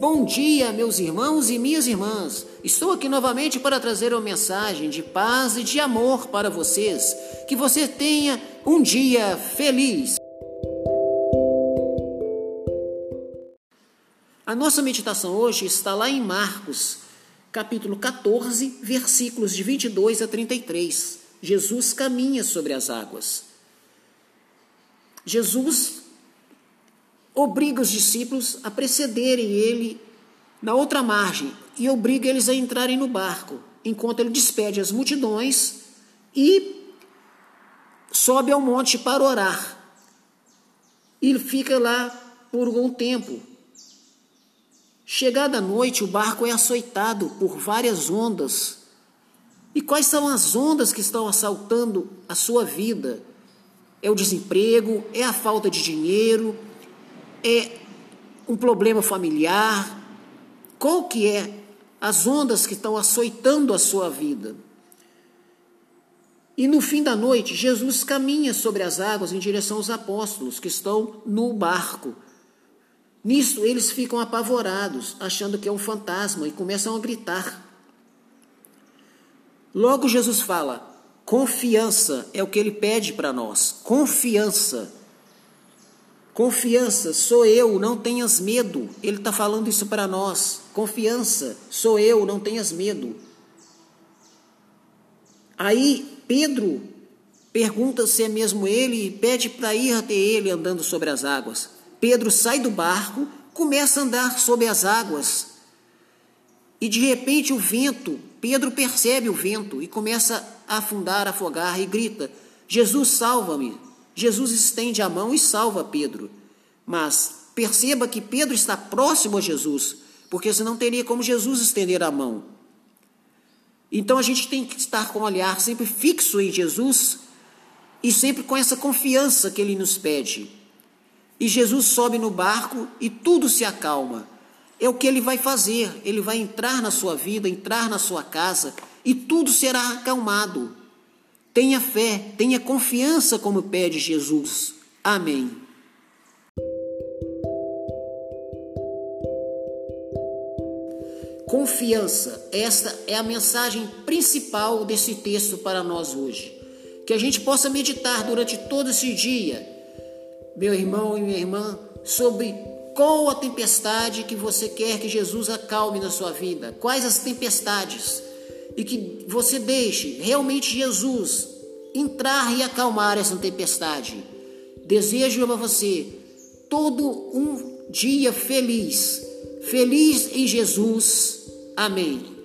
Bom dia, meus irmãos e minhas irmãs. Estou aqui novamente para trazer uma mensagem de paz e de amor para vocês. Que você tenha um dia feliz. A nossa meditação hoje está lá em Marcos, capítulo 14, versículos de 22 a 33. Jesus caminha sobre as águas. Jesus obriga os discípulos a precederem ele na outra margem e obriga eles a entrarem no barco, enquanto ele despede as multidões e sobe ao monte para orar. E fica lá por algum tempo. Chegada a noite, o barco é açoitado por várias ondas. E quais são as ondas que estão assaltando a sua vida? É o desemprego, é a falta de dinheiro, é um problema familiar? Qual que é as ondas que estão açoitando a sua vida? E no fim da noite, Jesus caminha sobre as águas em direção aos apóstolos que estão no barco. Nisso, eles ficam apavorados, achando que é um fantasma e começam a gritar. Logo, Jesus fala: confiança é o que ele pede para nós. Confiança. Confiança, sou eu, não tenhas medo. Ele está falando isso para nós. Confiança, sou eu, não tenhas medo. Aí Pedro pergunta se é mesmo ele e pede para ir até ele andando sobre as águas. Pedro sai do barco, começa a andar sobre as águas. E de repente o vento, Pedro percebe o vento e começa a afundar, afogar e grita: Jesus, salva-me. Jesus estende a mão e salva Pedro. Mas perceba que Pedro está próximo a Jesus, porque senão teria como Jesus estender a mão. Então a gente tem que estar com o olhar sempre fixo em Jesus e sempre com essa confiança que ele nos pede. E Jesus sobe no barco e tudo se acalma. É o que ele vai fazer. Ele vai entrar na sua vida, entrar na sua casa e tudo será acalmado. Tenha fé, tenha confiança, como pede Jesus. Amém. Confiança, esta é a mensagem principal desse texto para nós hoje. Que a gente possa meditar durante todo esse dia, meu irmão e minha irmã, sobre qual a tempestade que você quer que Jesus acalme na sua vida, quais as tempestades e que você deixe realmente Jesus entrar e acalmar essa tempestade. Desejo a você todo um dia feliz, feliz em Jesus. Amém.